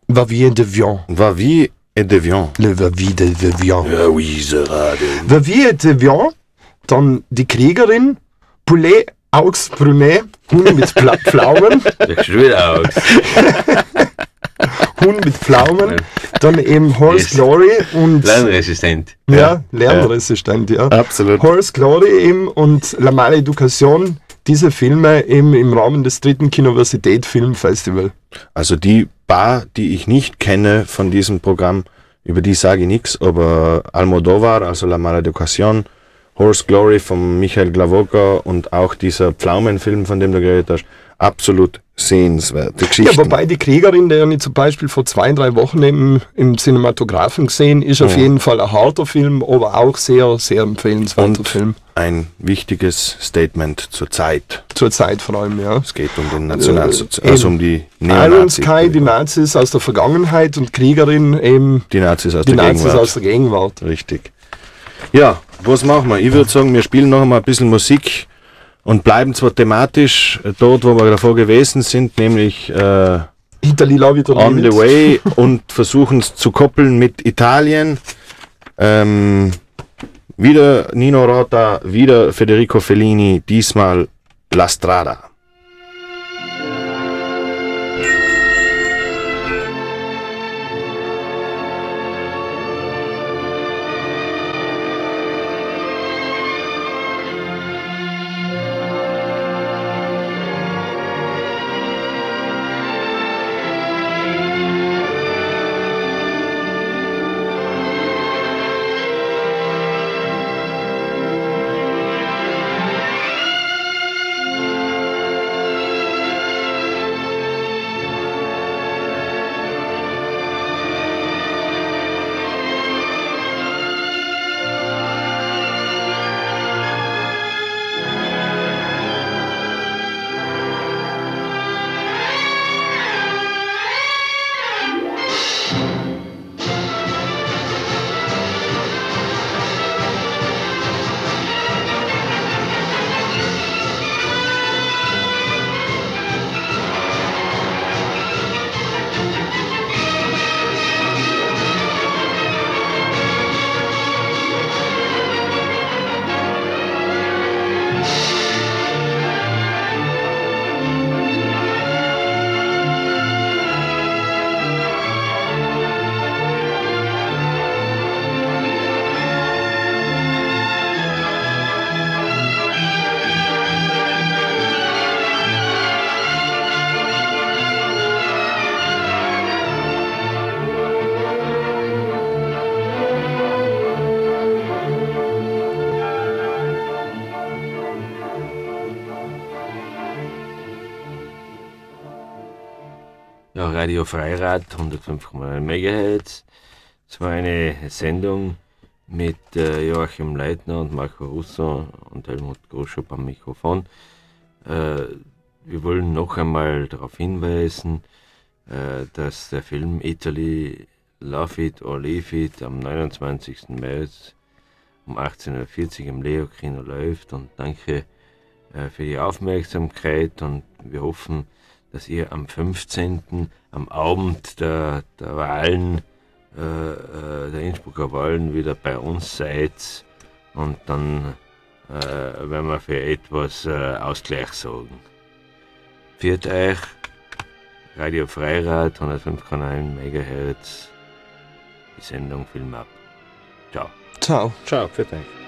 Va vie de Vion. Va vie et devient. Le Va vie de Vion. Ja, oui, gerade. Va vie de Vion. Dann die Kriegerin. Poulet aux Brunet. Huhn mit Pflaumen. Der schon wieder aus. Huhn mit Pflaumen. Dann eben Horse. Glory und Lernresistent. ja, Lernresistent, ja. Absolut. Horse Glory eben und La Maleducation. Diese Filme eben im Rahmen des dritten Kinoversität Filmfestival. Also die paar, die ich nicht kenne von diesem Programm, über die sage ich nichts, aber Almodovar, also La Maleducación, Horse Glory von Michael Glavoka und auch dieser Pflaumenfilm, von dem du geredet hast, absolut sehenswerte Geschichten. Ja, wobei die Kriegerin, der ich zum Beispiel vor zwei, drei Wochen im, im Cinematografen gesehen, ist auf jeden Fall ein harter Film, aber auch sehr, sehr empfehlenswerter Und Film. ein wichtiges Statement zur Zeit. Zur Zeit vor allem, ja. Es geht um den Nationalsozialismus, Äh, also um die Sky, Neonazis, die Nazis aus der Vergangenheit und Kriegerin eben die Nazis aus die der Nazis Gegenwart. aus der Gegenwart. Richtig. Ja, was machen wir? Ich würde sagen, wir spielen noch einmal ein bisschen Musik und bleiben zwar thematisch äh, dort, wo wir davor gewesen sind, nämlich äh, Italy Love It on the way und versuchen es zu koppeln mit Italien. Ähm, wieder Nino Rota, wieder Federico Fellini, diesmal La Strada. Radio Freirad, 105,9 MHz. Es war eine Sendung mit äh, Joachim Leitner und Marco Russo und Helmut Groschop am Mikrofon. Äh, wir wollen noch einmal darauf hinweisen, äh, dass der Film Italy Love It or Leave It am 29. März um 18.40 Uhr im Leo Kino läuft und danke äh, für die Aufmerksamkeit und wir hoffen, dass ihr am 15. am Abend der, der Wahlen, äh, äh, der Innsbrucker Wahlen wieder bei uns seid und dann äh, werden wir für etwas äh, Ausgleich sorgen. Viert euch, Radio Freirad 105,9 MHz, die Sendung Film ab. Ciao. Ciao. Ciao, vielen Dank.